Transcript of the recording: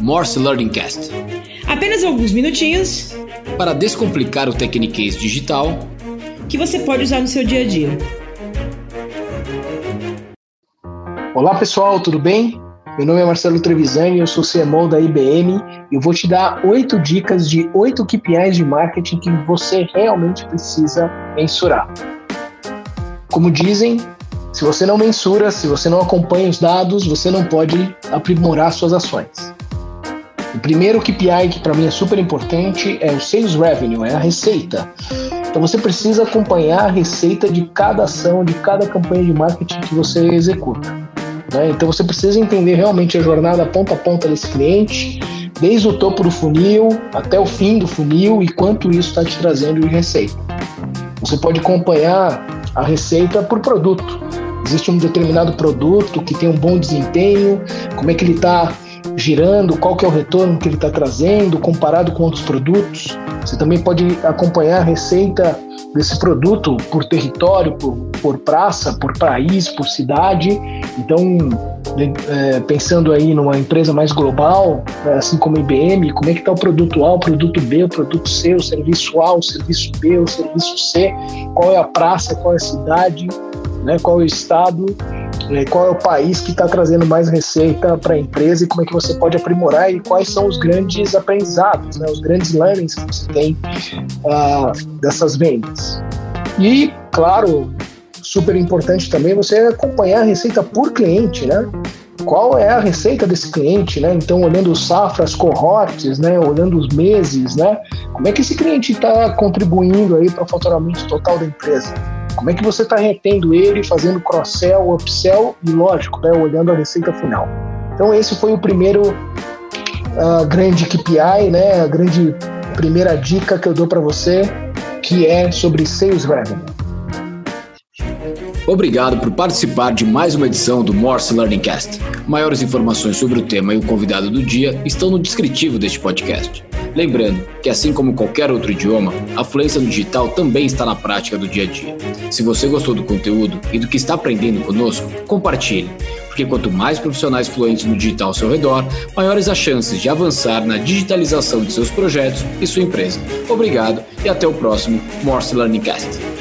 Morse Learning Cast. Apenas alguns minutinhos para descomplicar o Tecniquez digital que você pode usar no seu dia a dia. Olá pessoal, tudo bem? Meu nome é Marcelo Trevisani, eu sou CMO da IBM e eu vou te dar oito dicas de oito KPIs de marketing que você realmente precisa mensurar. Como dizem, se você não mensura, se você não acompanha os dados, você não pode aprimorar suas ações. O primeiro KPI que para mim é super importante é o Sales Revenue, é a receita. Então você precisa acompanhar a receita de cada ação, de cada campanha de marketing que você executa. Né? Então você precisa entender realmente a jornada ponta a ponta desse cliente, desde o topo do funil até o fim do funil e quanto isso está te trazendo de receita. Você pode acompanhar a receita por produto. Existe um determinado produto que tem um bom desempenho, como é que ele está girando, qual que é o retorno que ele está trazendo, comparado com outros produtos. Você também pode acompanhar a receita desse produto por território, por, por praça, por país, por cidade. Então, é, pensando aí numa empresa mais global, assim como a IBM, como é que está o produto A, o produto B, o produto C, o serviço A, o serviço B, o serviço C, qual é a praça, qual é a cidade, né, qual é o estado, né, qual é o país que está trazendo mais receita para a empresa e como é que você pode aprimorar e quais são os grandes aprendizados, né, os grandes learnings que você tem uh, dessas vendas. E, claro, super importante também você acompanhar a receita por cliente, né? Qual é a receita desse cliente, né? Então, olhando os safras, cohortes, né? Olhando os meses, né? Como é que esse cliente está contribuindo aí para o faturamento total da empresa? Como é que você está retendo ele, fazendo cross-sell, upsell e, lógico, né, olhando a receita final. Então, esse foi o primeiro uh, grande KPI, né, a grande primeira dica que eu dou para você, que é sobre Sales Revenue. Obrigado por participar de mais uma edição do Morse Learning Cast. Maiores informações sobre o tema e o convidado do dia estão no descritivo deste podcast. Lembrando que, assim como qualquer outro idioma, a fluência no digital também está na prática do dia a dia. Se você gostou do conteúdo e do que está aprendendo conosco, compartilhe, porque quanto mais profissionais fluentes no digital ao seu redor, maiores as chances de avançar na digitalização de seus projetos e sua empresa. Obrigado e até o próximo Morse Learning Cast.